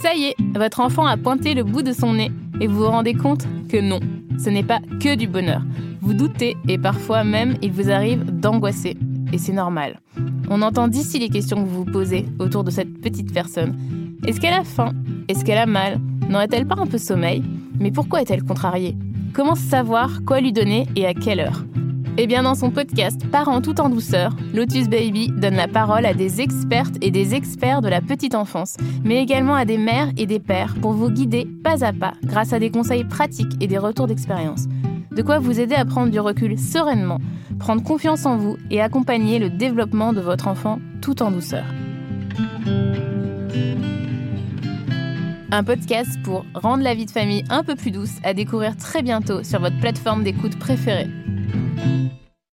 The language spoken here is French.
Ça y est, votre enfant a pointé le bout de son nez et vous vous rendez compte que non, ce n'est pas que du bonheur. Vous doutez et parfois même il vous arrive d'angoisser. Et c'est normal. On entend d'ici les questions que vous vous posez autour de cette petite personne. Est-ce qu'elle a faim? Est-ce qu'elle a mal? N'aurait-elle pas un peu sommeil? Mais pourquoi est-elle contrariée? Comment savoir quoi lui donner et à quelle heure? Eh bien, dans son podcast Parents tout en douceur, Lotus Baby donne la parole à des expertes et des experts de la petite enfance, mais également à des mères et des pères pour vous guider pas à pas grâce à des conseils pratiques et des retours d'expérience. De quoi vous aider à prendre du recul sereinement, prendre confiance en vous et accompagner le développement de votre enfant tout en douceur. Un podcast pour rendre la vie de famille un peu plus douce à découvrir très bientôt sur votre plateforme d'écoute préférée. Thank you.